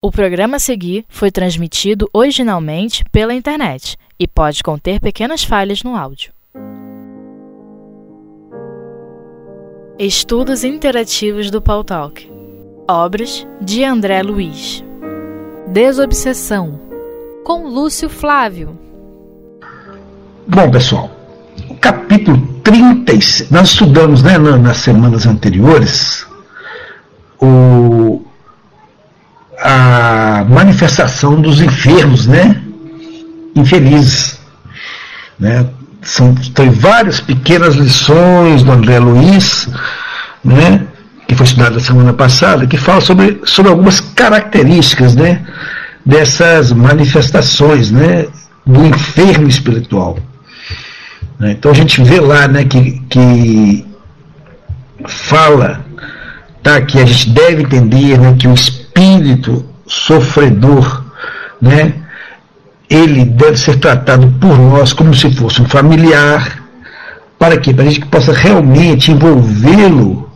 O programa a seguir foi transmitido originalmente pela internet e pode conter pequenas falhas no áudio. Estudos Interativos do Paul Talk. Obras de André Luiz. Desobsessão. Com Lúcio Flávio. Bom, pessoal, o capítulo 36, nós estudamos né, nas semanas anteriores o a manifestação dos enfermos, né? Infelizes. Né? São, tem várias pequenas lições do André Luiz, né? que foi estudado na semana passada, que fala sobre, sobre algumas características né? dessas manifestações né? do enfermo espiritual. Né? Então a gente vê lá né, que, que fala tá, que a gente deve entender né, que o espírito espírito sofredor, né? Ele deve ser tratado por nós como se fosse um familiar, para quê? Para a gente possa realmente envolvê-lo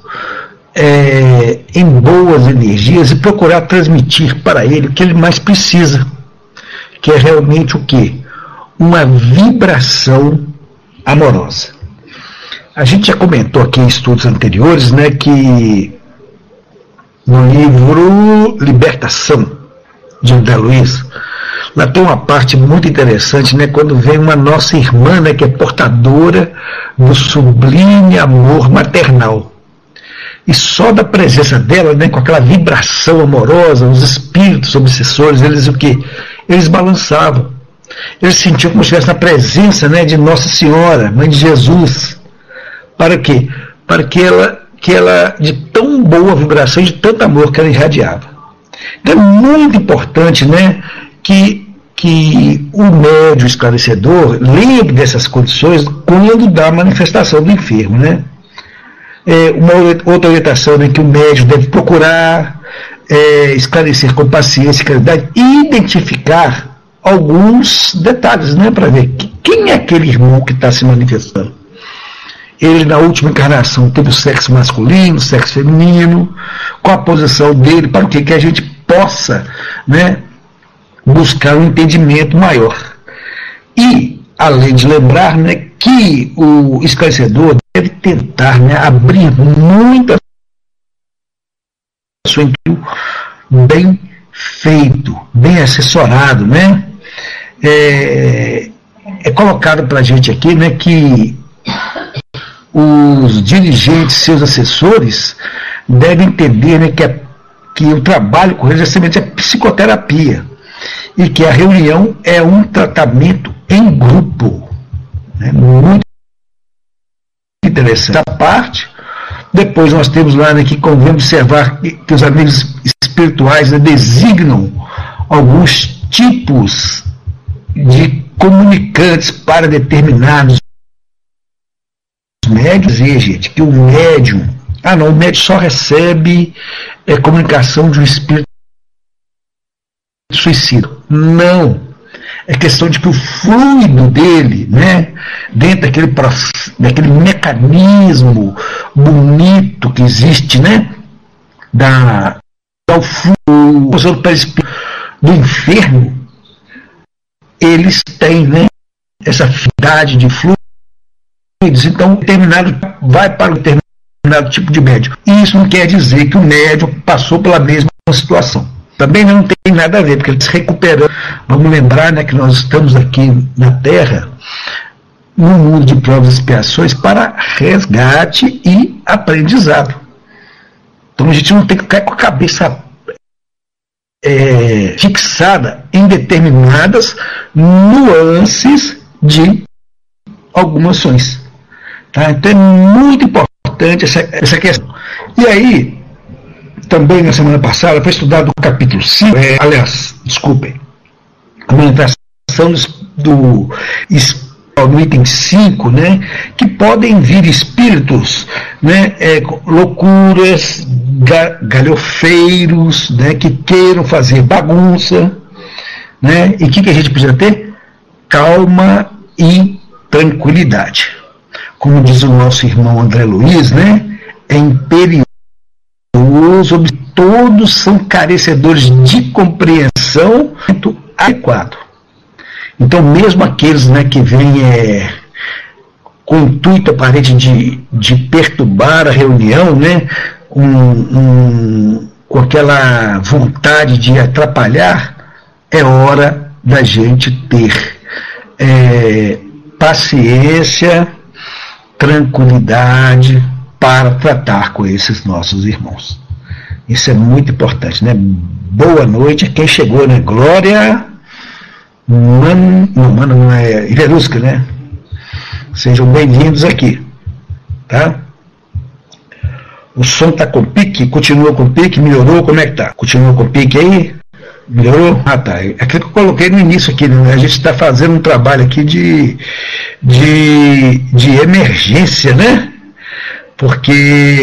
é, em boas energias e procurar transmitir para ele o que ele mais precisa, que é realmente o quê? Uma vibração amorosa. A gente já comentou aqui em estudos anteriores, né, que no livro Libertação, de André Luiz, lá tem uma parte muito interessante, né, quando vem uma nossa irmã, né, que é portadora do sublime amor maternal. E só da presença dela, né, com aquela vibração amorosa, os espíritos obsessores, eles o que? Eles balançavam. Eles sentiam como se estivesse na presença né, de Nossa Senhora, Mãe de Jesus. Para quê? Para que ela que ela, de tão boa vibração, de tanto amor que ela irradiava. Então é muito importante né, que, que o médio esclarecedor lembre dessas condições quando dá a manifestação do enfermo. Né? É, uma outra orientação né, que o médico deve procurar é, esclarecer com paciência e claridade e identificar alguns detalhes né, para ver quem é aquele irmão que está se manifestando ele na última encarnação teve o sexo masculino, o sexo feminino, qual a posição dele, para o que, a gente possa né, buscar um entendimento maior. E, além de lembrar né, que o esclarecedor deve tentar né, abrir muito a sua bem feito, bem assessorado, né? É, é colocado para a gente aqui né, que os dirigentes, seus assessores, devem entender né, que, a, que o trabalho com eles é psicoterapia e que a reunião é um tratamento em grupo. Né, muito interessante. Essa parte, depois nós temos lá né, que convém observar que, que os amigos espirituais né, designam alguns tipos de comunicantes para determinados médios dizer, gente, que o médium. Ah, não, o médium só recebe é, comunicação de um espírito suicida. Não. É questão de que o fluido dele, né, dentro daquele, daquele mecanismo bonito que existe, né, da, da fluido do inferno, eles têm, né, essa afinidade de fluido então, determinado vai para um determinado tipo de médico. E isso não quer dizer que o médico passou pela mesma situação. Também não tem nada a ver, porque ele se recuperando. Vamos lembrar né, que nós estamos aqui na Terra, no mundo de provas e expiações, para resgate e aprendizado. Então a gente não tem que ficar com a cabeça é, fixada em determinadas nuances de algumas ações. Tá? Então é muito importante essa, essa questão. E aí, também na semana passada, foi estudado o capítulo 5, é, aliás, desculpem, a manifestação do, no item 5, né, que podem vir espíritos, né, é, loucuras, ga, galhofeiros, né, que queiram fazer bagunça, né, e o que, que a gente precisa ter? Calma e tranquilidade como diz o nosso irmão André Luiz, né? É imperioso todos são carecedores de compreensão adequado. Então, mesmo aqueles né, que vêm é, com intuito aparente de, de perturbar a reunião, né, um, um, com aquela vontade de atrapalhar, é hora da gente ter é, paciência, tranquilidade para tratar com esses nossos irmãos. Isso é muito importante, né? Boa noite a quem chegou, né? Glória. Mano, não, mano, não é Iverusca, né? Sejam bem-vindos aqui, tá? O som tá com pique, continua com pique, melhorou, como é que tá? Continua com pique aí? Melhorou? Ah, tá. É aquilo que eu coloquei no início aqui, né? A gente está fazendo um trabalho aqui de, de, de emergência, né? Porque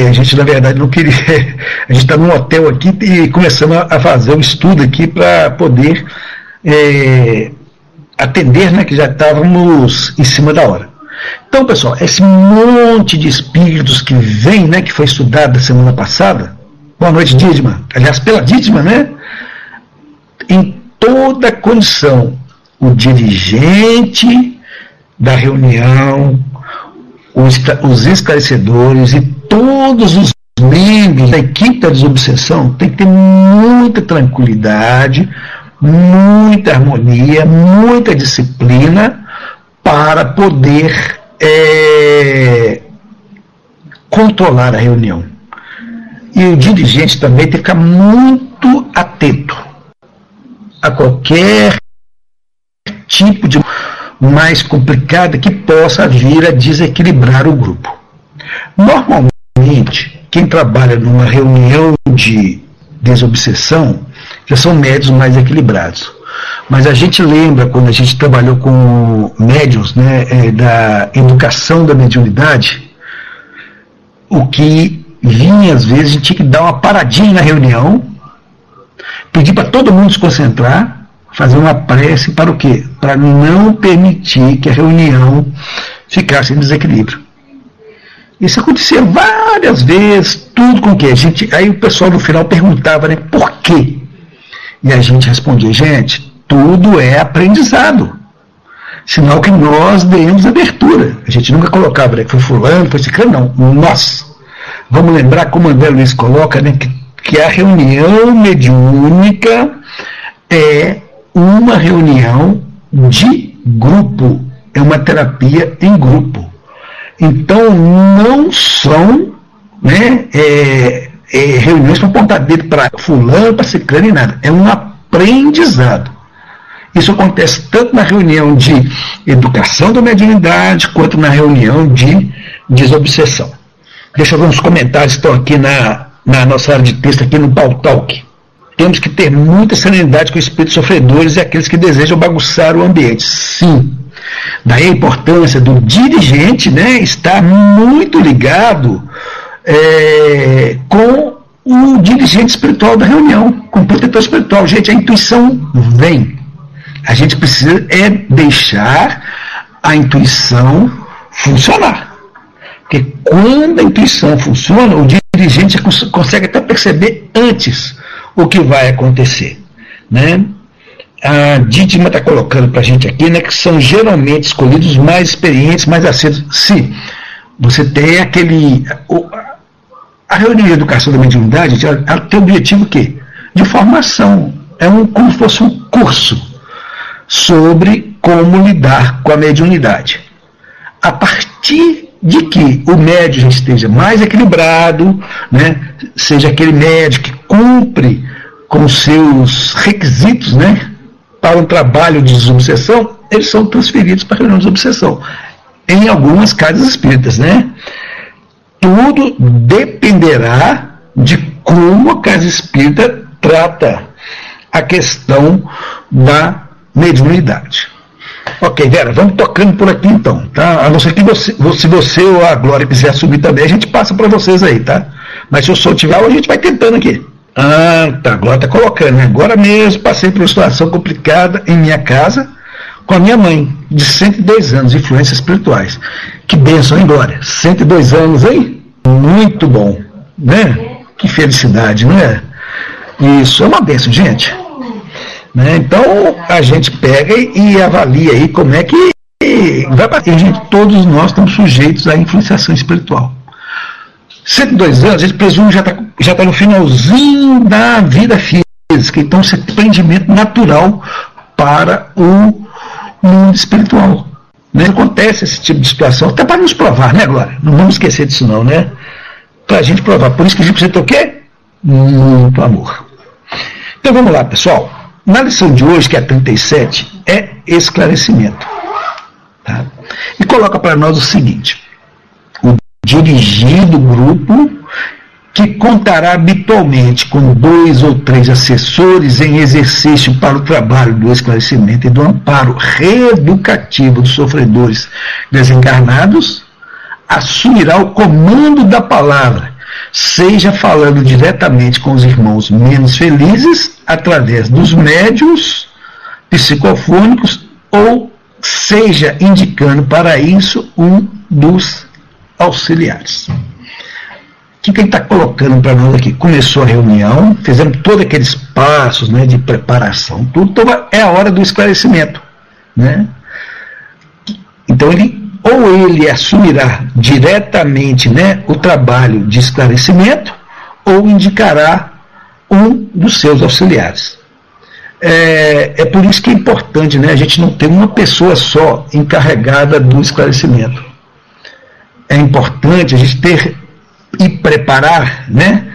a gente, na verdade, não queria. A gente está num hotel aqui e começamos a fazer um estudo aqui para poder é, atender, né? Que já estávamos em cima da hora. Então, pessoal, esse monte de espíritos que vem, né? Que foi estudado na semana passada. Boa noite, Dídima. Aliás, pela Dídima, né? Em toda condição, o dirigente da reunião, os, esclarecedores e todos os membros da equipe da desobsessão têm que ter muita tranquilidade, muita harmonia, muita disciplina para poder é, controlar a reunião. E o dirigente também tem que ficar muito atento a qualquer tipo de mais complicada que possa vir a desequilibrar o grupo. Normalmente, quem trabalha numa reunião de desobsessão já são médios mais equilibrados. Mas a gente lembra quando a gente trabalhou com médios né, é, da educação da mediunidade, o que vinha às vezes, a gente tinha que dar uma paradinha na reunião pedir para todo mundo se concentrar, fazer uma prece para o quê? Para não permitir que a reunião ficasse em desequilíbrio. Isso acontecia várias vezes, tudo com que a gente. Aí o pessoal no final perguntava, né, por quê? E a gente respondia, gente, tudo é aprendizado. Sinal que nós demos abertura. A gente nunca colocava, né, foi fulano, foi ciclano, não. Nós. Vamos lembrar como André Luiz coloca, né, que que a reunião mediúnica é uma reunião de grupo, é uma terapia em grupo. Então não são né, é, é, reuniões para apontar dedo para fulano, para ciclano e nada. É um aprendizado. Isso acontece tanto na reunião de educação da mediunidade quanto na reunião de desobsessão. Deixa eu ver uns comentários que estão aqui na, na nossa área de texto aqui no Pautalk. Temos que ter muita serenidade com os espíritos sofredores e aqueles que desejam bagunçar o ambiente. Sim. Daí a importância do dirigente né, estar muito ligado é, com o dirigente espiritual da reunião, com o protetor espiritual. Gente, a intuição vem. A gente precisa é deixar a intuição funcionar. Porque quando a intuição funciona, o dirigente consegue até perceber antes o que vai acontecer. Né? A Dítima está colocando para a gente aqui né, que são geralmente escolhidos mais experientes, mais acesos. Se você tem aquele. A reunião de educação da mediunidade ela tem o objetivo quê? De formação. É um, como se fosse um curso sobre como lidar com a mediunidade. A partir de que o médio já esteja mais equilibrado, né, seja aquele médio que cumpre com seus requisitos né, para um trabalho de desobsessão, eles são transferidos para a reunião de desobsessão. Em algumas casas espíritas, né? Tudo dependerá de como a casa espírita trata a questão da mediunidade. Ok, Vera, vamos tocando por aqui então, tá? A não ser que você, se você ou a Glória quiser subir também, a gente passa para vocês aí, tá? Mas se o som tiver, a gente vai tentando aqui. Ah, tá, a Glória tá colocando, né? Agora mesmo passei por uma situação complicada em minha casa com a minha mãe, de 102 anos, influências espirituais. Que bênção, hein, Glória? 102 anos, hein? Muito bom, né? Que felicidade, não é? Isso, é uma benção, gente. Né? Então a gente pega e avalia aí como é que vai bater. Gente, todos nós estamos sujeitos à influenciação espiritual. 102 anos, a gente presume já está já tá no finalzinho da vida física, então é prendimento natural para o mundo espiritual. Né? Acontece esse tipo de situação, até para nos provar, né, Glória? Não vamos esquecer disso não, né? Para a gente provar. Por isso que a gente precisa ter o quê? Muito amor. Então vamos lá, pessoal. Na lição de hoje, que é 37, é esclarecimento. Tá? E coloca para nós o seguinte: o dirigido grupo que contará habitualmente com dois ou três assessores em exercício para o trabalho do esclarecimento e do amparo reeducativo dos sofredores desencarnados, assumirá o comando da palavra, seja falando diretamente com os irmãos menos felizes, através dos médios psicofônicos, ou seja indicando para isso um dos auxiliares. O que, que ele está colocando para nós aqui? Começou a reunião, fizemos todos aqueles passos né, de preparação, tudo, então é a hora do esclarecimento. Né? Então ele ou ele assumirá diretamente né, o trabalho de esclarecimento, ou indicará um dos seus auxiliares. É, é por isso que é importante né, a gente não ter uma pessoa só encarregada do esclarecimento. É importante a gente ter e preparar, né?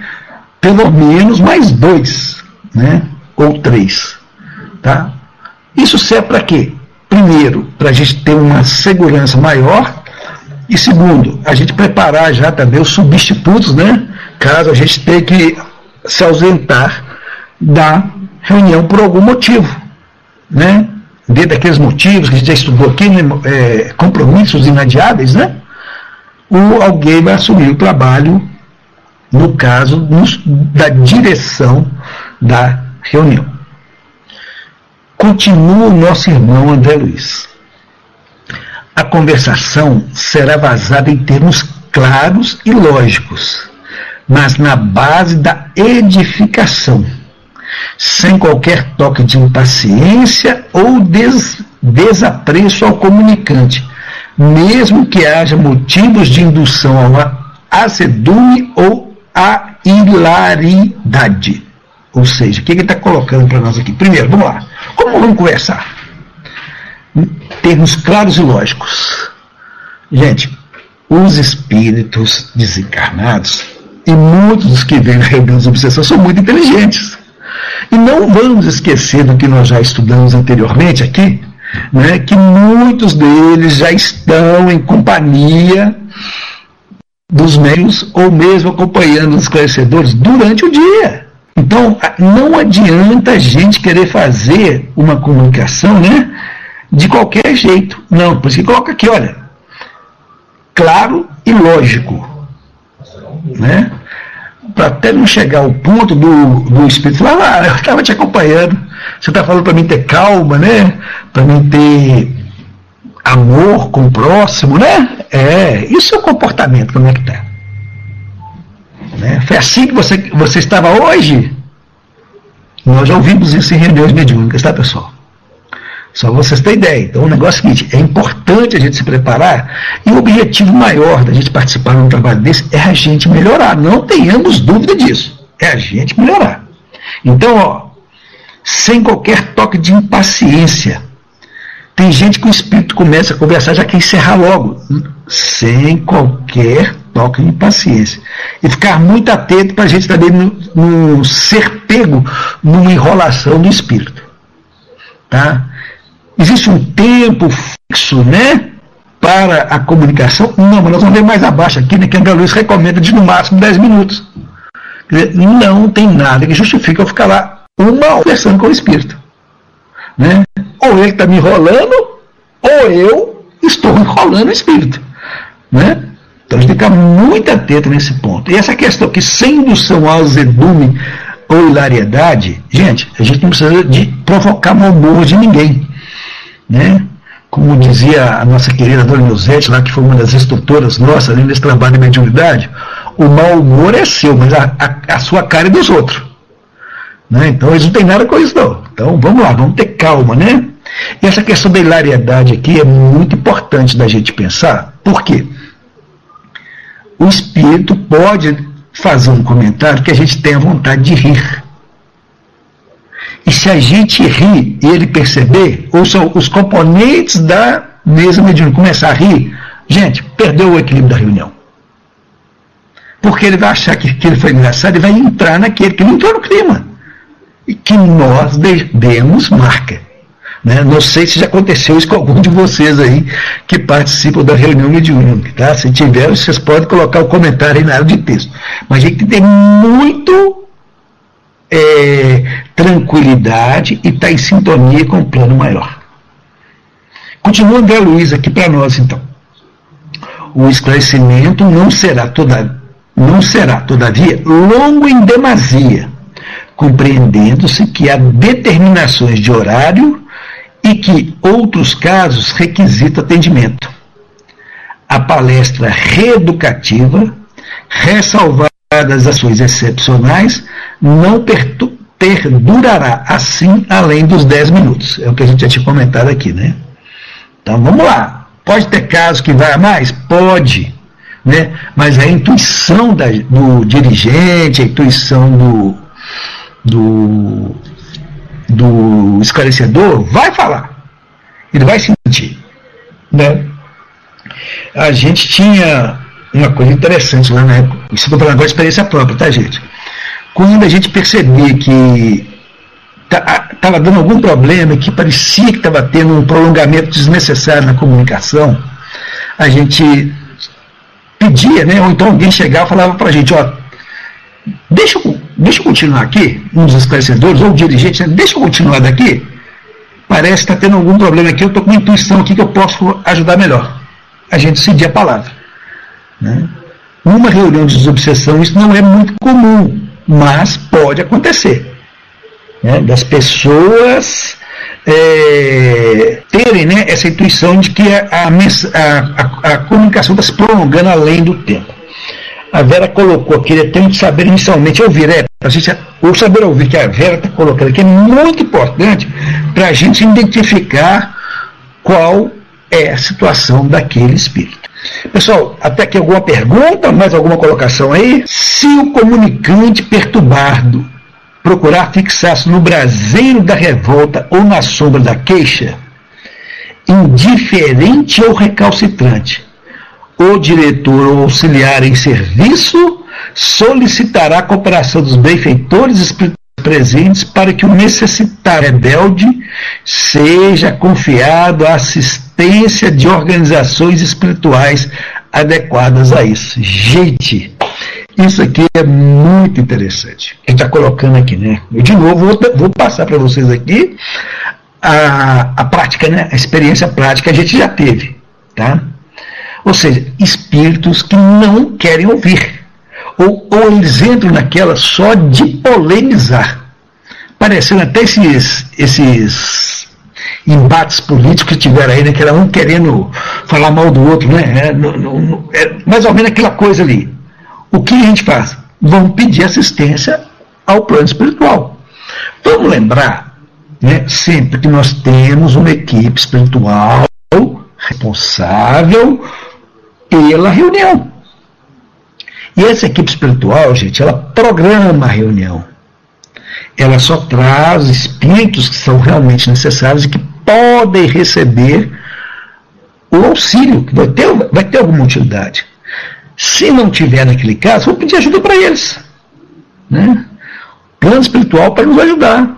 Pelo menos mais dois, né? Ou três, tá? Isso serve para quê? Primeiro, para a gente ter uma segurança maior e segundo, a gente preparar já também os substitutos, né? Caso a gente tenha que se ausentar da reunião por algum motivo, né? Dentro daqueles motivos que a gente já estudou aqui, né? é, compromissos inadiáveis, né? ou alguém vai assumir o trabalho, no caso nos, da direção da reunião. Continua o nosso irmão André Luiz. A conversação será vazada em termos claros e lógicos, mas na base da edificação, sem qualquer toque de impaciência ou des, desapreço ao comunicante, mesmo que haja motivos de indução ao azedume ou à hilaridade. Ou seja, o que ele está colocando para nós aqui? Primeiro, vamos lá. Como vamos conversar? Termos claros e lógicos. Gente, os espíritos desencarnados e muitos dos que vêm na reunião de obsessão são muito inteligentes. E não vamos esquecer do que nós já estudamos anteriormente aqui, né, que muitos deles já estão em companhia dos meios ou mesmo acompanhando os esclarecedores durante o dia. Então, não adianta a gente querer fazer uma comunicação né, de qualquer jeito. Não, por isso que coloca aqui, olha, claro e lógico. Né? Para até não chegar ao ponto do, do espírito falar, ah, eu estava te acompanhando, você está falando para mim ter calma, né? Para mim ter amor com o próximo, né? É, isso é o comportamento, como é que está? Né? Foi assim que você, você estava hoje? Nós já ouvimos isso em reuniões mediúnicas, tá, pessoal? Só vocês terem ideia. Então, o negócio é o seguinte: é importante a gente se preparar e o objetivo maior da gente participar de um trabalho desse é a gente melhorar. Não tenhamos dúvida disso. É a gente melhorar. Então, ó, sem qualquer toque de impaciência. Tem gente que o espírito começa a conversar, já quer encerrar logo, sem qualquer toque de impaciência. E ficar muito atento para a gente também não, não ser pego numa enrolação do espírito. Tá? Existe um tempo fixo, né? Para a comunicação? Não, mas nós vamos ver mais abaixo aqui, né? Que André Luiz recomenda de no máximo 10 minutos. Não tem nada que justifique eu ficar lá uma conversando com o espírito. Né? Ou ele está me enrolando, ou eu estou enrolando o espírito. Né? Então a gente tem que ficar muito atento nesse ponto. E essa questão que sem indução ao azedume ou hilariedade, gente, a gente não precisa de provocar mau humor de ninguém. Né? Como dizia a nossa querida Dona Nilzete, lá que foi uma das instrutoras nossas nesse trabalho de mediunidade, o mau humor é seu, mas a, a, a sua cara é dos outros. Né? Então eles não têm nada com isso não. Então vamos lá, vamos ter calma, né? E essa questão da hilariedade aqui é muito importante da gente pensar. Por quê? O espírito pode fazer um comentário que a gente tenha vontade de rir. E se a gente rir e ele perceber, ou são os componentes da mesa mediúnica começar a rir, gente, perdeu o equilíbrio da reunião. Porque ele vai achar que aquilo foi engraçado e vai entrar naquele que não entrou no clima. E que nós demos marca. Né? Não sei se já aconteceu isso com algum de vocês aí que participam da reunião mediúnica. Tá? Se tiver, vocês podem colocar o comentário aí na área de texto. Mas a gente tem muito é, tranquilidade e estar tá em sintonia com o plano maior. Continua André Luiz aqui para nós, então. O esclarecimento não será, toda, não será, todavia, longo em demasia, compreendendo-se que há determinações de horário e que outros casos requisitam atendimento. A palestra reeducativa, ressalvadas ações excepcionais, não perdurará assim além dos 10 minutos. É o que a gente já tinha comentado aqui, né? Então vamos lá. Pode ter casos que vai a mais? Pode. Né? Mas a intuição da, do dirigente, a intuição do, do do esclarecedor, vai falar. Ele vai sentir. Né? A gente tinha uma coisa interessante lá na época. Isso estou falando agora de experiência própria, tá, gente? Quando a gente percebia que estava dando algum problema, que parecia que estava tendo um prolongamento desnecessário na comunicação, a gente pedia, né? Ou então alguém chegava e falava para a gente, ó, deixa eu deixa eu continuar aqui, um dos esclarecedores, ou o dirigente, deixa eu continuar daqui, parece que está tendo algum problema aqui, eu estou com uma intuição aqui que eu posso ajudar melhor. A gente cedia a palavra. Né? Numa reunião de desobsessão, isso não é muito comum, mas pode acontecer. Né? Das pessoas é, terem né, essa intuição de que a, a, a, a comunicação está se prolongando além do tempo a Vera colocou aqui, ele tem que saber inicialmente ouvir. É, a gente, o saber ouvir que a Vera está colocando aqui é muito importante para a gente identificar qual é a situação daquele espírito. Pessoal, até aqui alguma pergunta, mais alguma colocação aí? Se o comunicante perturbado procurar fixar-se no braseiro da revolta ou na sombra da queixa, indiferente ou recalcitrante, o diretor ou auxiliar em serviço solicitará a cooperação dos benfeitores presentes para que o necessitado rebelde seja confiado à assistência de organizações espirituais adequadas a isso. Gente, isso aqui é muito interessante. A gente está colocando aqui, né? Eu, de novo, vou, vou passar para vocês aqui a, a prática, né? A experiência prática a gente já teve, tá? Ou seja, espíritos que não querem ouvir. Ou, ou eles entram naquela só de polemizar. Parecendo até esses, esses embates políticos que tiveram aí, né, que era um querendo falar mal do outro, né? É, no, no, é mais ou menos aquela coisa ali. O que a gente faz? Vamos pedir assistência ao plano espiritual. Vamos lembrar, né, sempre que nós temos uma equipe espiritual responsável pela reunião. E essa equipe espiritual, gente, ela programa a reunião. Ela só traz espíritos que são realmente necessários e que podem receber o auxílio, que vai ter, vai ter alguma utilidade. Se não tiver naquele caso, vou pedir ajuda para eles. Né? Plano espiritual para nos ajudar.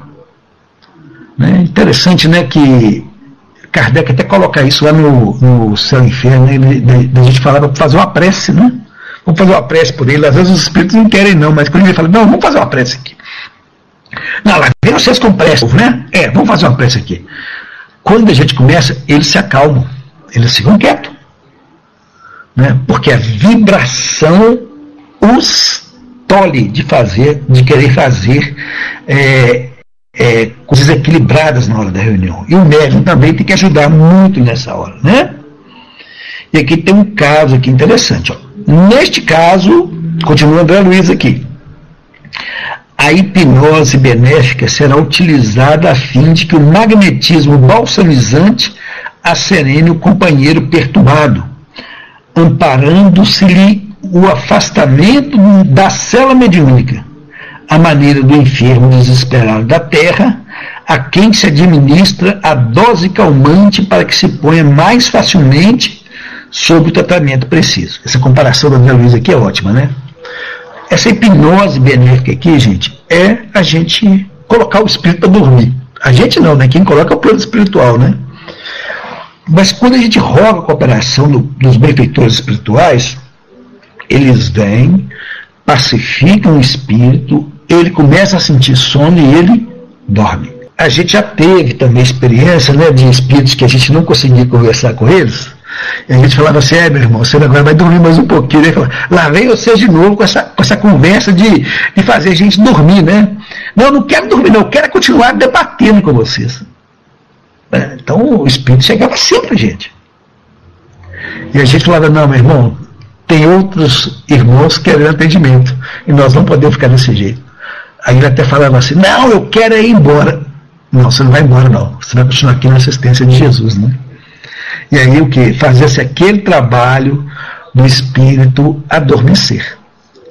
Né? Interessante né, que Kardec até coloca isso lá no, no Céu e Inferno, né? a gente falava para fazer uma prece, né? Vamos fazer uma prece por ele. Às vezes os espíritos não querem, não, mas quando ele fala, não, vamos fazer uma prece aqui. Não, lá vem vocês com prece, né? É, vamos fazer uma prece aqui. Quando a gente começa, eles se acalmam, eles ficam quietos. Né? Porque a vibração os tolhe de fazer, de querer fazer é, é, coisas equilibradas na hora da reunião. E o médium também tem que ajudar muito nessa hora, né? E aqui tem um caso aqui interessante. Ó. Neste caso, continua André Luiz aqui. A hipnose benéfica será utilizada a fim de que o magnetismo balsamizante acerene o companheiro perturbado, amparando-se-lhe o afastamento da cela mediúnica, a maneira do enfermo desesperado da terra, a quem se administra a dose calmante para que se ponha mais facilmente sob o tratamento preciso. Essa comparação da André Luiz aqui é ótima, né? Essa hipnose benéfica aqui, gente, é a gente colocar o espírito para dormir. A gente não, né? Quem coloca é o plano espiritual, né? Mas quando a gente roga a cooperação do, dos benfeitores espirituais, eles vêm, pacificam o espírito, ele começa a sentir sono e ele dorme. A gente já teve também experiência né, de espíritos que a gente não conseguia conversar com eles, e a gente falava assim, é meu irmão, você agora vai dormir mais um pouquinho. Ele falava, lá vem você de novo com essa, com essa conversa de, de fazer a gente dormir, né? Não, eu não quero dormir, não, eu quero continuar debatendo com vocês. É, então o Espírito chegava a gente. E a gente falava, não, meu irmão, tem outros irmãos querendo atendimento. E nós não podemos ficar desse jeito. Aí ele até falava assim, não, eu quero ir embora. Não, você não vai embora, não. Você vai continuar aqui na assistência de Jesus, né? E aí o que? Fazia-se aquele trabalho do espírito adormecer.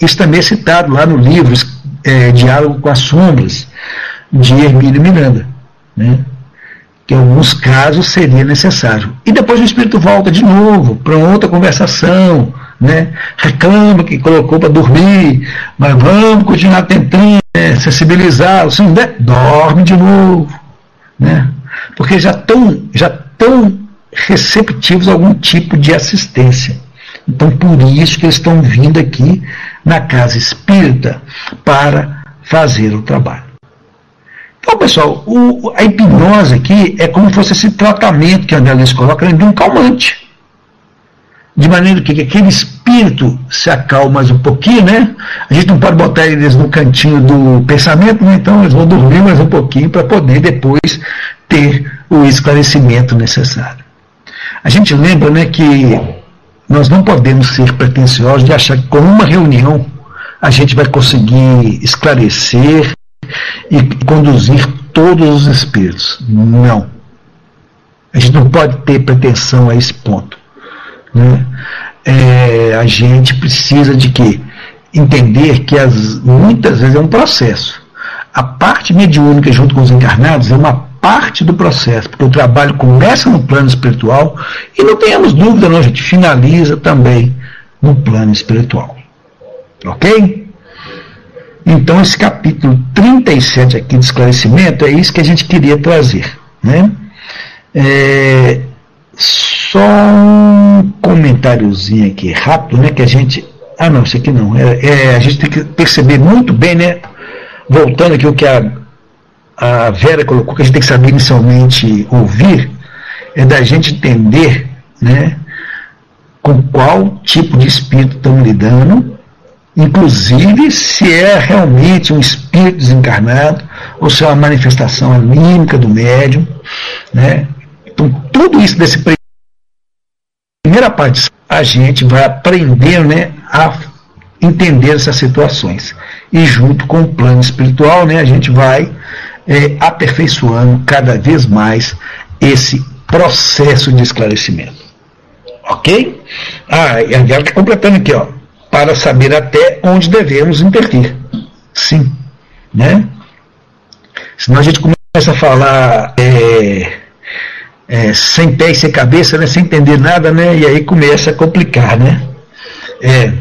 Isso também é citado lá no livro é, Diálogo com as Sombras, de Hermílio Miranda. Né? Que em alguns casos seria necessário. E depois o espírito volta de novo para outra conversação, né? reclama que colocou para dormir, mas vamos continuar tentando né? sensibilizar, se não der, dorme de novo. Né? Porque já estão já tão receptivos a algum tipo de assistência. Então, por isso que eles estão vindo aqui na casa espírita para fazer o trabalho. Então, pessoal, o, a hipnose aqui é como se fosse esse tratamento que a André Luiz coloca de um calmante. De maneira que, que aquele espírito se acalma um pouquinho, né? A gente não pode botar eles no cantinho do pensamento, né? então eles vão dormir mais um pouquinho para poder depois ter o esclarecimento necessário. A gente lembra né, que nós não podemos ser pretensiosos de achar que com uma reunião a gente vai conseguir esclarecer e conduzir todos os espíritos. Não. A gente não pode ter pretensão a esse ponto. Né? É, a gente precisa de? Entender que as, muitas vezes é um processo. A parte mediúnica junto com os encarnados é uma parte do processo, porque o trabalho começa no plano espiritual e não tenhamos dúvida, não, gente finaliza também no plano espiritual. Ok? Então, esse capítulo 37 aqui de esclarecimento é isso que a gente queria trazer. Né? É, só um comentáriozinho aqui rápido, né? Que a gente. Ah, não, isso aqui não. É, é, a gente tem que perceber muito bem, né? Voltando aqui o que a a Vera colocou que a gente tem que saber inicialmente ouvir, é da gente entender né, com qual tipo de espírito estamos lidando, inclusive se é realmente um espírito desencarnado ou se é uma manifestação anímica do médium. Né? Então, tudo isso desse primeira parte, a gente vai aprendendo né, a entender essas situações. E junto com o plano espiritual, né, a gente vai é, aperfeiçoando cada vez mais esse processo de esclarecimento. Ok? Ah, e a Angélica está completando aqui, ó, para saber até onde devemos intervir. Sim. Né? Senão a gente começa a falar é, é, sem pé e sem cabeça, né, sem entender nada, né, e aí começa a complicar. Né? É,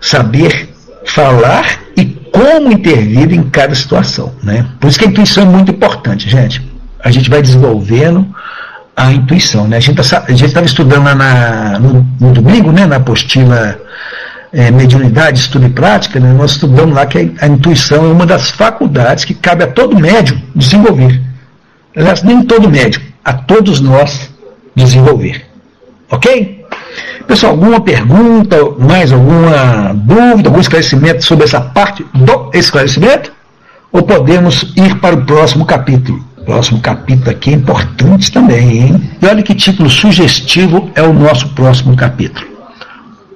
saber falar e como intervir em cada situação. Né? Por isso que a intuição é muito importante, gente. A gente vai desenvolvendo a intuição. Né? A gente tá estava estudando lá na, no, no, domingo, né, na apostila é, Mediunidade, Estudo e Prática, né, nós estudamos lá que a, a, intuição é uma das faculdades que cabe a todo médium desenvolver. Aliás, nem todo médium, a todos nós desenvolver. Ok? Pessoal, alguma pergunta, mais alguma dúvida, algum esclarecimento sobre essa parte do esclarecimento? Ou podemos ir para o próximo capítulo? Próximo capítulo aqui é importante também, hein? E olha que título sugestivo é o nosso próximo capítulo: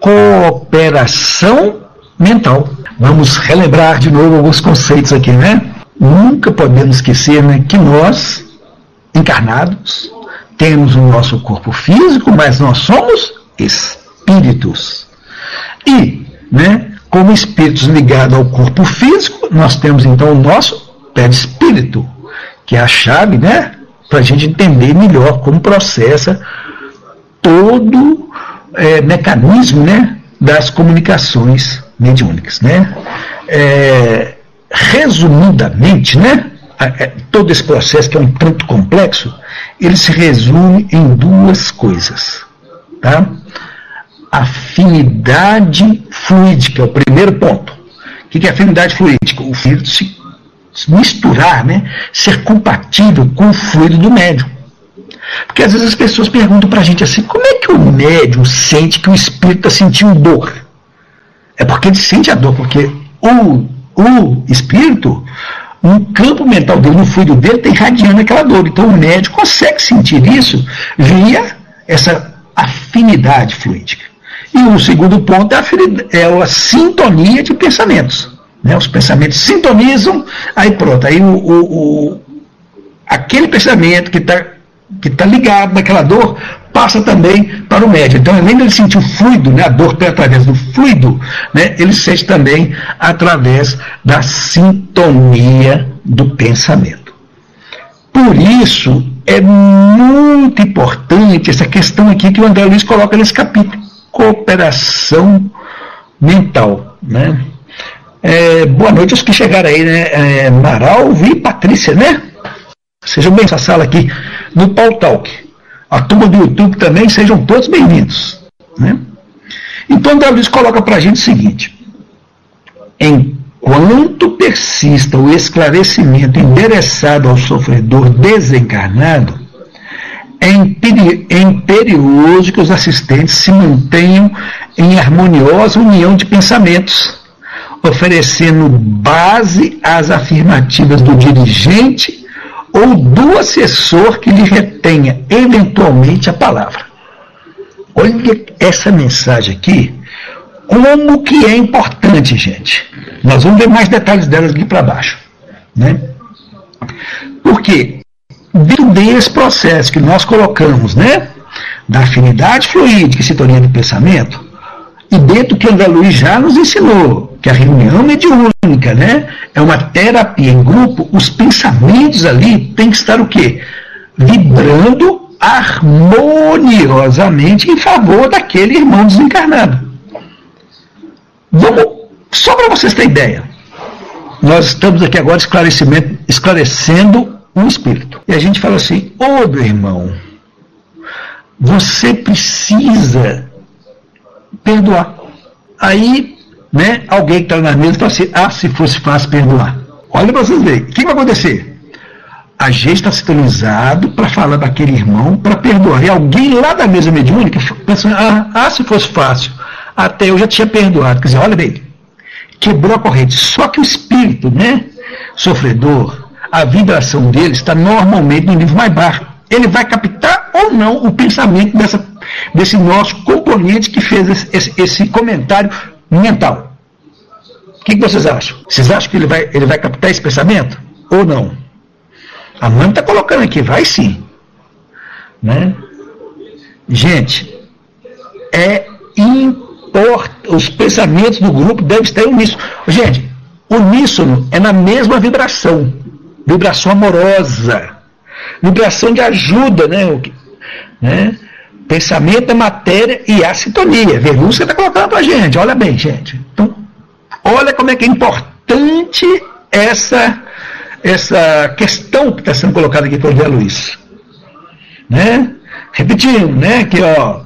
Cooperação mental. Vamos relembrar de novo alguns conceitos aqui, né? Nunca podemos esquecer né, que nós, encarnados, temos o nosso corpo físico, mas nós somos espíritos. E, né, como espíritos ligados ao corpo físico, nós temos então o nosso perispírito, que é a chave, né, para a gente entender melhor como processa todo é, mecanismo, né, das comunicações mediúnicas, né. É, resumidamente, né, é, todo esse processo que é um tanto complexo, ele se resume em duas coisas, tá? Afinidade fluídica, é o primeiro ponto. O que é afinidade fluídica? O fluido se misturar, né? Ser compatível com o fluido do médium. Porque às vezes as pessoas perguntam para a gente assim, como é que o médium sente que o espírito está sentindo dor? É porque ele sente a dor, porque o, o espírito, no campo mental dele, no fluido dele, está irradiando aquela dor. Então o médium consegue sentir isso via essa afinidade fluídica. E o segundo ponto é a, é a sintonia de pensamentos. Né? Os pensamentos sintonizam, aí pronto, aí o, o, o aquele pensamento que está que tá ligado naquela dor passa também para o médium. Então, além ele sentir o fluido, né, a dor através do fluido, né, ele sente também através da sintonia do pensamento. Por isso, é muito importante essa questão aqui que o André Luiz coloca nesse capítulo: cooperação mental. Né? É, boa noite aos que chegaram aí, né? É, Maral e Patrícia, né? Sejam bem essa sala aqui no Paul Talk. A turma do YouTube também, sejam todos bem-vindos. Né? Então, André Luiz coloca para a gente o seguinte: enquanto persista o esclarecimento endereçado ao sofredor desencarnado, é imperioso que os assistentes se mantenham em harmoniosa união de pensamentos oferecendo base às afirmativas do dirigente ou do assessor que lhe retenha eventualmente a palavra. Olha essa mensagem aqui, como que é importante, gente. Nós vamos ver mais detalhes delas aqui para baixo. Né? Porque dentro desse processo que nós colocamos, né, da afinidade fluídica e sintonia do pensamento, e dentro que André Luiz já nos ensinou, que a reunião mediúnica, né, é uma terapia em grupo, os pensamentos ali têm que estar o quê? Vibrando harmoniosamente em favor daquele irmão desencarnado. Vamos, só para vocês terem ideia, nós estamos aqui agora esclarecendo um espírito. E a gente fala assim, ô oh, meu irmão, você precisa perdoar. Aí, né, alguém que está na mesa fala assim, ah, se fosse fácil perdoar. Olha para vocês verem, o que vai acontecer? A gente está sintonizado para falar daquele irmão para perdoar. E alguém lá da mesa mediúnica pensa, ah, ah, se fosse fácil, até eu já tinha perdoado. Quer dizer, olha bem, quebrou a corrente. Só que o espírito, né, sofredor, a vibração dele está normalmente no nível mais baixo. Ele vai captar ou não o pensamento dessa desse nosso componente que fez esse, esse, esse comentário mental. O que, que, vocês acham? Vocês acham que ele vai, ele vai captar esse pensamento? Ou não? A mãe está colocando aqui, vai sim. Né? Gente, é importa, os pensamentos do grupo devem estar uníssono. Gente, uníssono é na mesma vibração, vibração amorosa, vibração de ajuda, né? né? Pensamento é matéria e a sintonia. Está colocando para a gente. Olha bem, gente. Então, olha como é que é importante essa, essa questão que está sendo colocada aqui pelo Zé Luiz. Né? Repetindo, né? Que ó,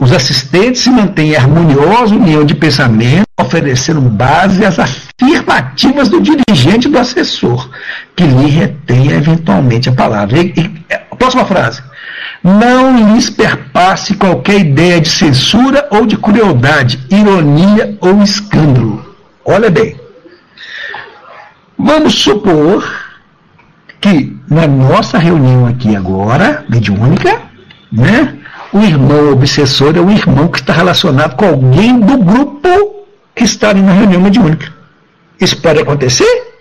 os assistentes se mantêm em harmoniosa união de pensamento, oferecendo base às afirmativas do dirigente do assessor, que lhe retém eventualmente a palavra. E, e, a próxima frase não lhes perpasse qualquer ideia de censura ou de crueldade, ironia ou escândalo. Olha bem. Vamos supor que na nossa reunião aqui agora, mediúnica, né, o irmão obsessor é um irmão que está relacionado com alguém do grupo estarem na reunião mediúnica. Isso pode acontecer?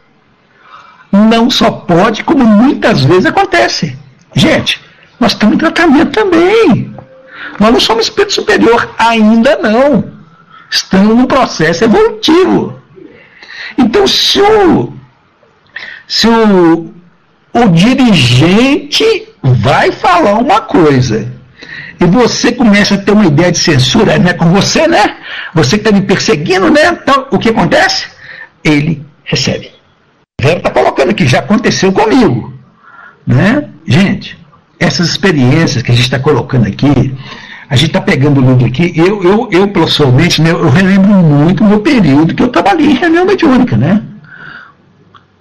Não só pode, como muitas vezes acontece. Gente, nós estamos em tratamento também. Nós não somos espírito superior, ainda não. Estamos num processo evolutivo. Então, se o, se o, o dirigente vai falar uma coisa e você começa a ter uma ideia de censura né, com você, né? Você que está me perseguindo, né? Então, o que acontece? Ele recebe. Vera está colocando aqui, já aconteceu comigo. Né? Gente, essas experiências que a gente está colocando aqui, a gente está pegando o livro aqui, eu, eu, eu pessoalmente, né, eu relembro muito o meu período que eu trabalhei em reunião mediúnica, né?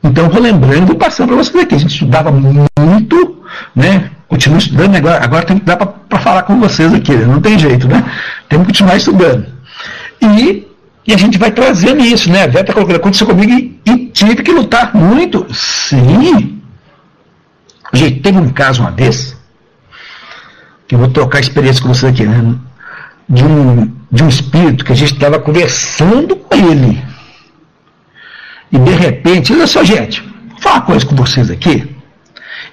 Então, vou lembrando e passando para vocês aqui. A gente estudava muito, né? Continua estudando, agora, agora tem que dar para falar com vocês aqui, né? não tem jeito, né? Temos que continuar estudando. E, e a gente vai trazendo isso, né? A Vera está colocando, aconteceu comigo e, e tive que lutar muito. Sim. Gente, teve um caso uma vez, que eu vou trocar experiência com vocês aqui, né? De um, de um espírito que a gente estava conversando com ele. E de repente, olha só, gente, vou falar uma coisa com vocês aqui.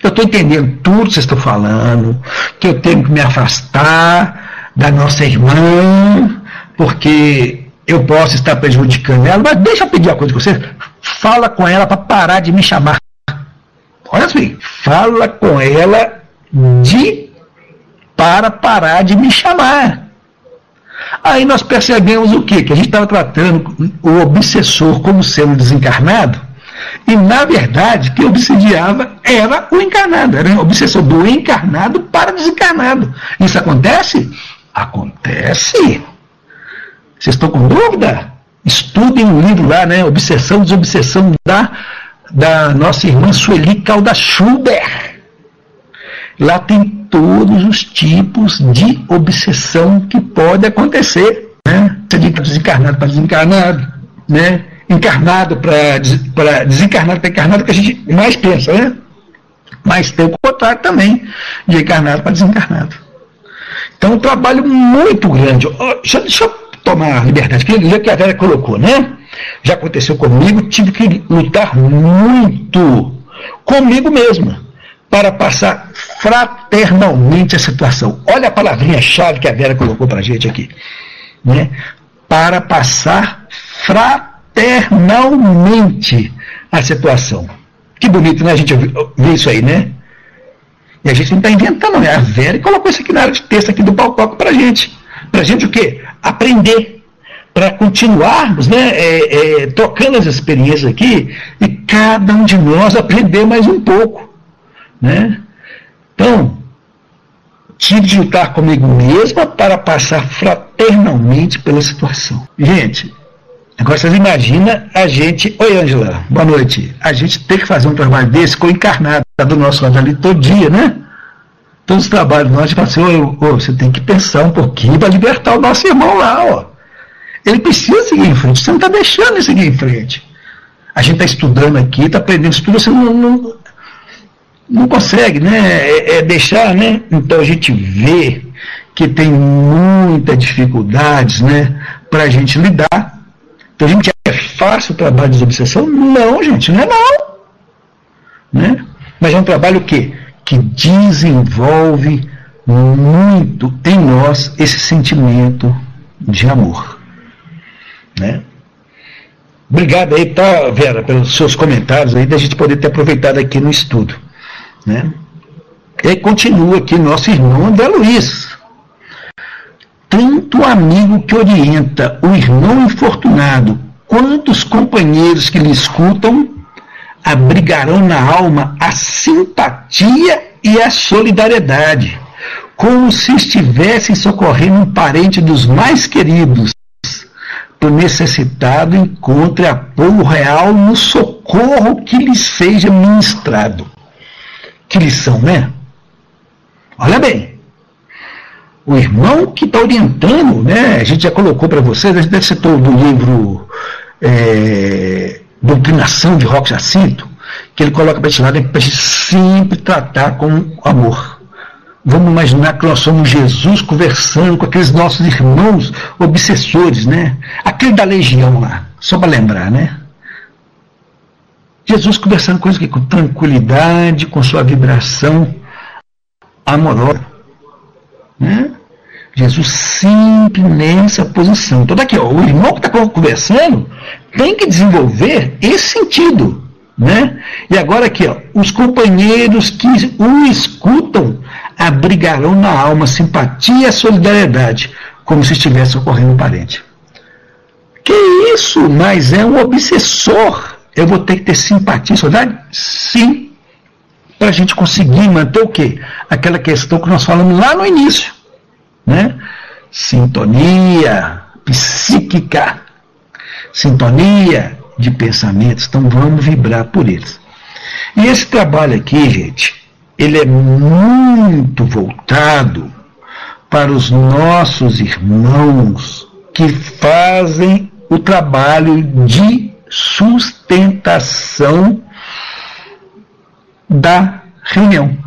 Eu estou entendendo tudo que vocês estão falando, que eu tenho que me afastar da nossa irmã, porque eu posso estar prejudicando ela, mas deixa eu pedir uma coisa com vocês. Fala com ela para parar de me chamar. Olha assim, fala com ela de para parar de me chamar. Aí nós percebemos o quê? Que a gente estava tratando o obsessor como sendo desencarnado, e na verdade quem obsediava era o encarnado, era o obsessor do encarnado para desencarnado. Isso acontece? Acontece. Vocês estão com dúvida? Estudem o um livro lá, né? Obsessão, Desobsessão da, da nossa irmã Sueli Calda Schubert. Lá tem todos os tipos de obsessão que pode acontecer. Né? De desencarnado para desencarnado, né? Encarnado para desencarnado para encarnado, que a gente mais pensa, né? Mas tem o contrário também, de encarnado para desencarnado. Então, um trabalho muito grande. Deixa, deixa eu tomar a liberdade, que que a Vera colocou, né? Já aconteceu comigo, tive que lutar muito comigo mesma para passar fraternalmente a situação. Olha a palavrinha-chave que a Vera colocou para a gente aqui. Né? Para passar fraternalmente a situação. Que bonito, né? A gente vê isso aí, né? E a gente não está inventando, não. É a Vera colocou isso aqui na área de texto aqui do palco para gente. Para gente o quê? Aprender. Para continuarmos né, é, é, tocando as experiências aqui e cada um de nós aprender mais um pouco. Né? Então, tive de lutar comigo mesma para passar fraternalmente pela situação. Gente, agora vocês imaginam a gente. Oi, Angela, boa noite. A gente tem que fazer um trabalho desse com encarnado do nosso lado ali todo dia, né? Todos os trabalhos nós, a gente fala assim, ô, você tem que pensar um pouquinho para libertar o nosso irmão lá, ó. Ele precisa seguir em frente, você não está deixando ele seguir em frente. A gente está estudando aqui, está aprendendo isso tudo, você não, não, não consegue, né? É, é, deixar, né? Então a gente vê que tem muitas dificuldades, né? Para a gente lidar. Então gente é fácil o trabalho de desobsessão? Não, gente, não é não. Né? Mas é um trabalho que que desenvolve muito em nós esse sentimento de amor. Né? Obrigado aí, tá, Vera, pelos seus comentários aí, da gente poder ter aproveitado aqui no estudo. Né? E continua aqui nosso irmão André Luiz. Tanto amigo que orienta o irmão infortunado, quanto os companheiros que lhe escutam, abrigarão na alma a simpatia e a solidariedade, como se estivessem socorrendo um parente dos mais queridos. O necessitado encontre apoio real no socorro que lhe seja ministrado. Que lição, né? Olha bem. O irmão que está orientando, né? A gente já colocou para vocês, a gente citou do livro é, Doutrinação de Roque Jacinto, que ele coloca para esse lado, é para a gente sempre tratar com amor. Vamos imaginar que nós somos Jesus conversando com aqueles nossos irmãos obsessores, né? Aquele da legião lá, só para lembrar, né? Jesus conversando com eles com tranquilidade, com sua vibração amorosa. Né? Jesus sempre nessa posição. Então, daqui, ó, o irmão que está conversando tem que desenvolver esse sentido. Né? E agora aqui, ó, os companheiros que o escutam abrigarão na alma simpatia e solidariedade, como se estivesse ocorrendo um parente. Que isso? Mas é um obsessor. Eu vou ter que ter simpatia e solidariedade? Sim. Para a gente conseguir manter o quê? Aquela questão que nós falamos lá no início né? Sintonia psíquica, sintonia de pensamentos, então vamos vibrar por eles. E esse trabalho aqui, gente, ele é muito voltado para os nossos irmãos que fazem o trabalho de sustentação da reunião.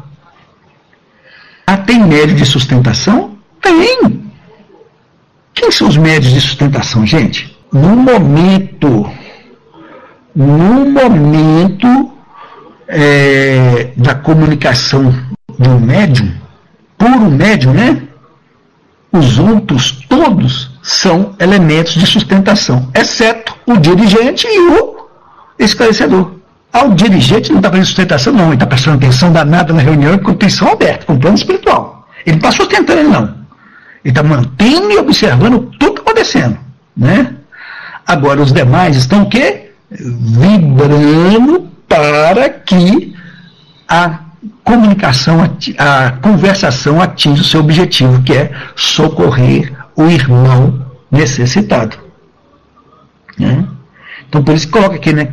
Ah, tem médio de sustentação? Tem. Quem são os médios de sustentação, gente? No momento, no momento é, da comunicação de um médium, puro médium, né? Os outros todos são elementos de sustentação, exceto o dirigente e o esclarecedor. Ah, o dirigente não está fazendo sustentação, não, ele está prestando atenção danada na reunião com atenção aberta, com plano espiritual. Ele não está sustentando, não. Ele está mantendo e observando tudo que está acontecendo. Né? Agora, os demais estão o quê? Vibrando para que a comunicação, a conversação atinja o seu objetivo, que é socorrer o irmão necessitado. Né? Então, por isso que coloca aqui, né?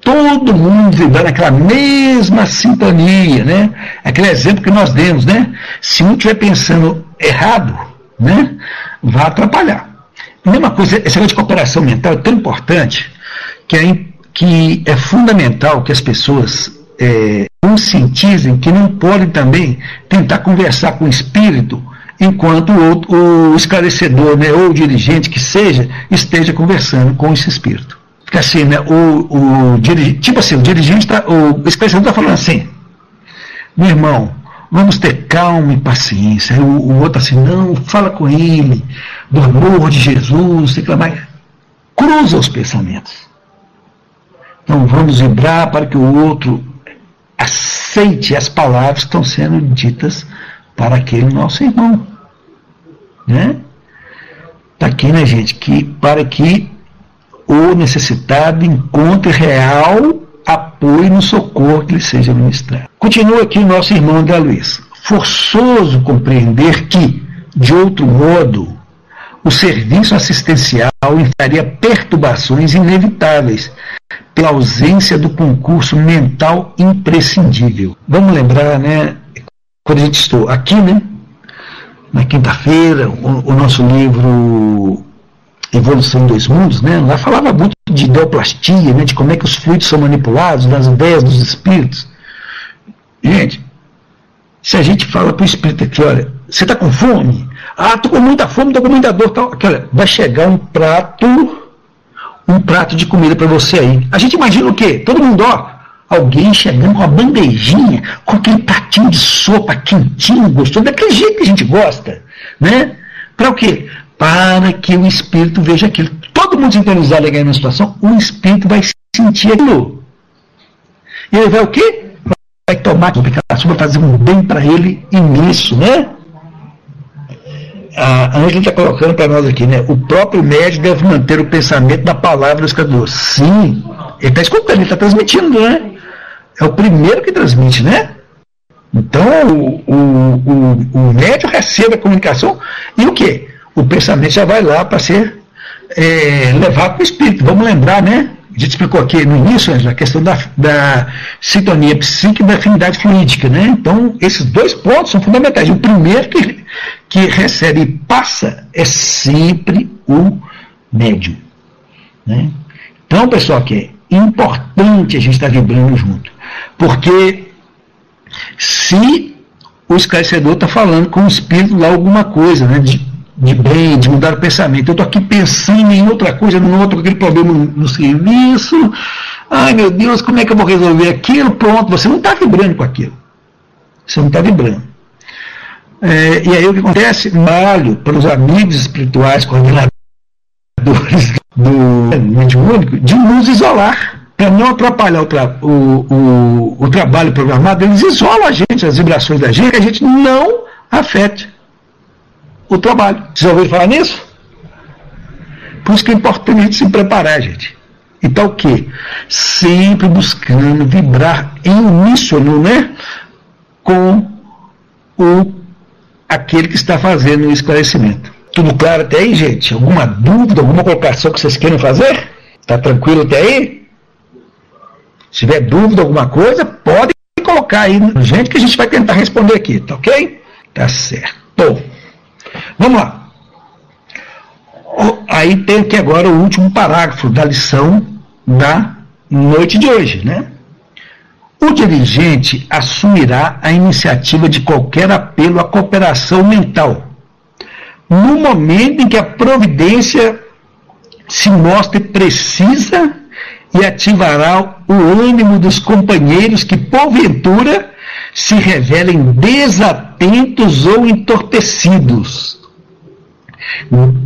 Todo mundo vibrando aquela mesma sintonia, né? Aquele exemplo que nós demos, né? Se um estiver pensando errado, né, vai atrapalhar. A mesma coisa, esse negócio de cooperação mental é tão importante que é, que é fundamental que as pessoas é, conscientizem que não podem também tentar conversar com o espírito enquanto o, o esclarecedor né, ou o dirigente que seja esteja conversando com esse espírito. Fica assim, né, o, o tipo assim, o dirigente, tá, o esclarecedor está falando assim, meu irmão, Vamos ter calma e paciência. O, o outro assim, não, fala com ele, do amor de Jesus, reclamar. Cruza os pensamentos. Então vamos vibrar para que o outro aceite as palavras que estão sendo ditas para aquele nosso irmão. Né? Está aqui, né, gente? Que para que o necessitado encontre real apoio no socorro que lhe seja ministrado. Continua aqui o nosso irmão André Luiz. Forçoso compreender que, de outro modo, o serviço assistencial enfrentaria perturbações inevitáveis pela ausência do concurso mental imprescindível. Vamos lembrar, né, quando a gente estou aqui, né, na quinta-feira, o, o nosso livro Evolução em Dois Mundos, né, lá falava muito de ideoplastia, né, de como é que os fluidos são manipulados, das ideias dos espíritos. Gente, se a gente fala para o espírito aqui, olha, você está com fome? Ah, estou com muita fome, estou com muita dor. Tal. Aqui, olha, vai chegar um prato, um prato de comida para você aí. A gente imagina o quê? Todo mundo, ó, alguém chegando com uma bandejinha, com aquele pratinho de sopa quentinho, gostoso, daquele jeito que a gente gosta, né? Para o quê? Para que o espírito veja aquilo todo mundo sintonizado aqui na situação, o espírito vai sentir aquilo. E ele vai o quê? Vai tomar aquela sopa, fazer um bem para ele imenso, né? A Ângela está colocando para nós aqui, né? O próprio médico deve manter o pensamento da palavra do escador. Sim, ele está escutando, ele está transmitindo, né? É o primeiro que transmite, né? Então, o, o, o, o recebe a comunicação e o quê? O pensamento já vai lá para ser é, levar para o espírito. Vamos lembrar, né? A gente explicou aqui no início a questão da, da sintonia psíquica e da afinidade fluídica, né? Então, esses dois pontos são fundamentais. O primeiro que, que recebe e passa é sempre o médium. Né? Então, pessoal, que é importante a gente estar vibrando junto. Porque se o esclarecedor está falando com o espírito lá alguma coisa, né? De, de bem, de mudar o pensamento. Eu estou aqui pensando em outra coisa, no outro, aquele problema no, serviço. Ai meu Deus, como é que eu vou resolver aquilo? Pronto, você não está vibrando com aquilo. Você não está vibrando. É, e aí o que acontece? Malho para os amigos espirituais, coordenadores do mediúnico, de nos isolar para não atrapalhar o, tra o, o, o, trabalho programado, eles isolam a gente, as vibrações da gente, que a gente não afete o trabalho. Já ouviram falar nisso? Por isso que é importante a gente se preparar, gente. Então o quê? Sempre buscando vibrar em uníssono, né? Com o aquele que está fazendo o esclarecimento. Tudo claro até aí, gente? Alguma dúvida, alguma colocação que vocês queiram fazer? Tá tranquilo até aí? Se tiver dúvida, alguma coisa, pode colocar aí, gente, que a gente vai tentar responder aqui, tá ok? Tá certo. Vamos lá. Aí tem aqui agora o último parágrafo da lição da noite de hoje, né? O dirigente assumirá a iniciativa de qualquer apelo à cooperação mental, no momento em que a providência se mostre precisa e ativará o ânimo dos companheiros que, porventura, se revelem desatentos ou entorpecidos.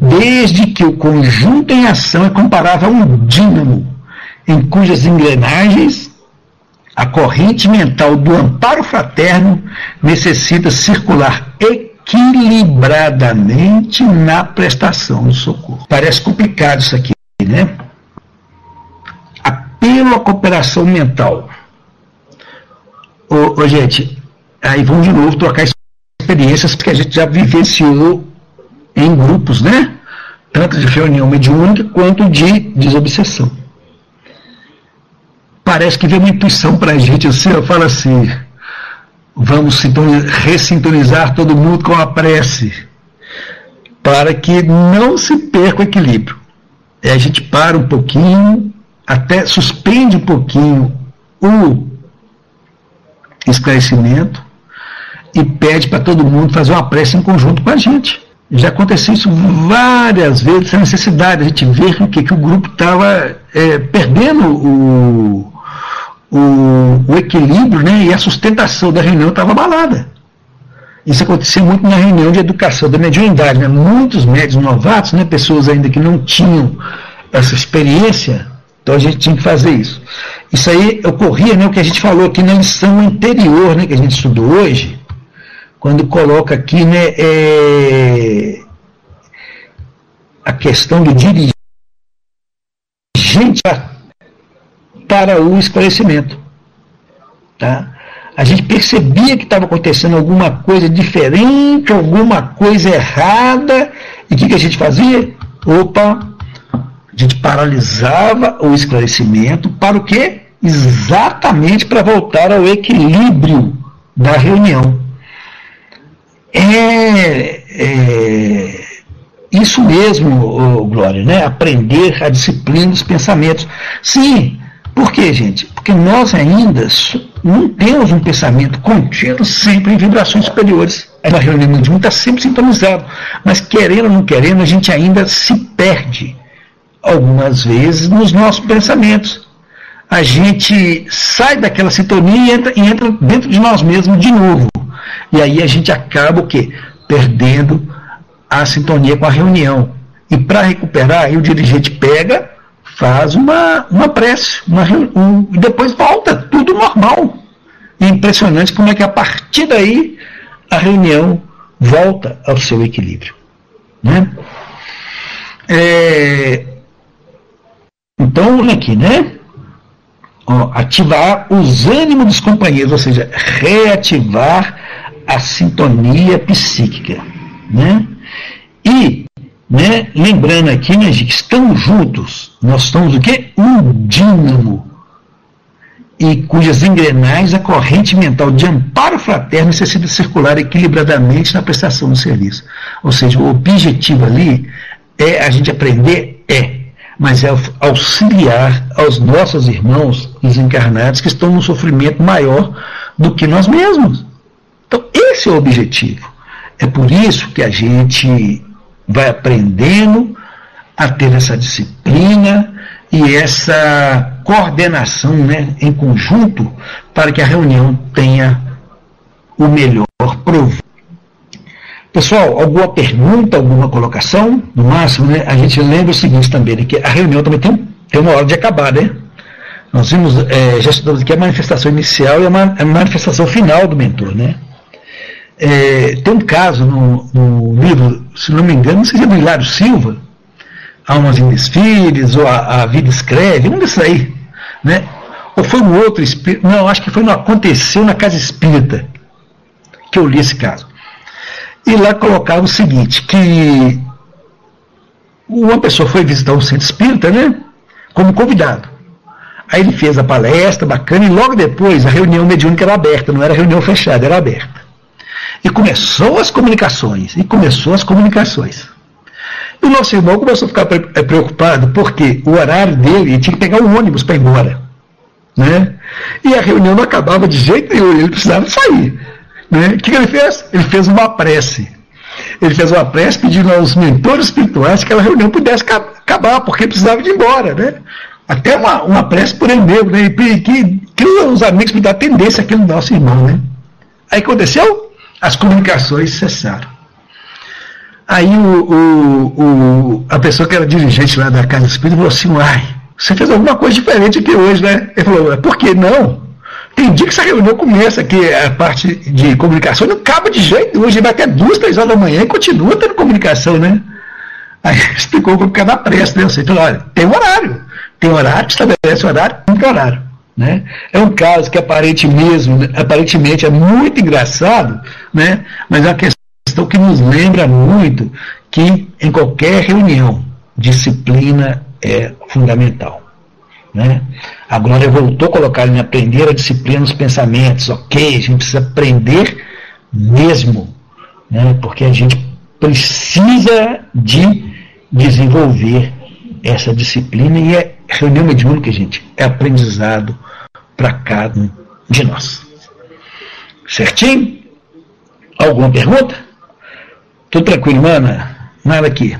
Desde que o conjunto em ação é comparável a um dínamo, em cujas engrenagens a corrente mental do amparo fraterno necessita circular equilibradamente na prestação do socorro. Parece complicado isso aqui, né? pela cooperação mental. Ô, ô, gente, aí vamos de novo trocar experiências que a gente já vivenciou em grupos, né? Tanto de reunião mediúnica quanto de desobsessão. Parece que vem uma intuição para a gente assim, eu falo assim, vamos ressintonizar todo mundo com a prece, para que não se perca o equilíbrio. E a gente para um pouquinho, até suspende um pouquinho o esclarecimento e pede para todo mundo fazer uma prece em conjunto com a gente. Já aconteceu isso várias vezes, essa necessidade, a gente ver que, que o grupo estava é, perdendo o, o, o, equilíbrio né, e a sustentação da reunião estava abalada. Isso acontecia muito na reunião de educação da mediunidade. Né? Muitos médios novatos, né, pessoas ainda que não tinham essa experiência, então a gente tinha que fazer isso. Isso aí ocorria, né, o que a gente falou aqui na lição anterior, né, que a gente estudou hoje, quando coloca aqui né, é, a questão do dirigente para o esclarecimento. Tá? A gente percebia que estava acontecendo alguma coisa diferente, alguma coisa errada, e o que, que a gente fazia? Opa, a gente paralisava o esclarecimento para o quê? Exatamente para voltar ao equilíbrio da reunião. É, é isso mesmo, Glória, né? Aprender a disciplina dos pensamentos. Sim, por quê, gente? Porque nós ainda não temos um pensamento contínuo sempre em vibrações superiores. A reunião mediúnica está sempre sintonizado, mas querendo ou não querendo, a gente ainda se perde algumas vezes nos nossos pensamentos. A gente sai daquela sintonia e entra, e entra dentro de nós mesmos de novo. E aí a gente acaba o quê? Perdendo a sintonia com a reunião. E para recuperar, o dirigente pega, faz uma, uma prece, uma, um, e depois volta, tudo normal. é impressionante como é que a partir daí a reunião volta ao seu equilíbrio. Né? É, então, olha aqui, né? Ativar os ânimos dos companheiros, ou seja, reativar a sintonia psíquica, né? E, né, lembrando aqui, né, que estamos juntos, nós somos o quê? Um dínamo, e cujas engrenagens a corrente mental de amparo fraterno necessita circular equilibradamente na prestação do serviço. Ou seja, o objetivo ali é a gente aprender é mas é auxiliar aos nossos irmãos desencarnados que estão no sofrimento maior do que nós mesmos. Então, esse é o objetivo. É por isso que a gente vai aprendendo a ter essa disciplina e essa coordenação né, em conjunto para que a reunião tenha o melhor proveito. Pessoal, alguma pergunta, alguma colocação? No máximo, né, a gente lembra o seguinte também, né, que a reunião também tem, tem uma hora de acabar, né? Nós vimos, é, já estudamos aqui a manifestação inicial e a, ma a manifestação final do mentor, né? É, tem um caso no, no, livro, se não me engano, não sei se é do Hilário Silva, Almas em Desfiles, ou a, a Vida Escreve, um desses aí, né? Ou foi um outro espírito, não, acho que foi no Aconteceu na Casa Espírita, que eu li esse caso. E lá colocava o seguinte, que uma pessoa foi visitar um centro espírita, né? Como convidado. Aí ele fez a palestra bacana e logo depois a reunião mediúnica era aberta, não era reunião fechada, era aberta. E começou as comunicações, e começou as comunicações. E o nosso irmão começou a ficar eh, preocupado porque o horário dele tinha que pegar um ônibus para ir embora. Né? E a reunião não acabava de jeito nenhum, ele precisava sair. Né? O que, que ele fez? Ele fez uma prece. Ele fez uma prece pedindo aos mentores espirituais que a reunião pudesse acabar, porque precisava de ir embora. Né? Até uma, uma prece por ele mesmo, né? E que, que os amigos me dão tendência àquele nosso irmão, né? Aí aconteceu? As comunicações cessaram. Aí o, o, o, a pessoa que era dirigente lá da Casa Espírita falou assim, uai, você fez alguma coisa diferente aqui hoje, né? Ele falou, por que não? Tem dia que essa reunião começa, que a parte de comunicação não acaba de jeito, hoje vai até duas, três horas da manhã e continua tendo comunicação, né? Aí explicou por causa da pressa, né? Você falou, olha, tem horário. Tem horário, estabelece horário, cumpre horário. Né? É um caso que aparente mesmo, aparentemente é muito engraçado, né? mas é uma questão que nos lembra muito que em qualquer reunião, disciplina é fundamental. Né? A Glória voltou a colocar em aprender a disciplina nos pensamentos. Ok, a gente precisa aprender mesmo, né? porque a gente precisa de desenvolver essa disciplina e é reunião mediúnica, gente, é aprendizado para cada um de nós. Certinho? Alguma pergunta? Tudo tranquilo, mana? Nada aqui.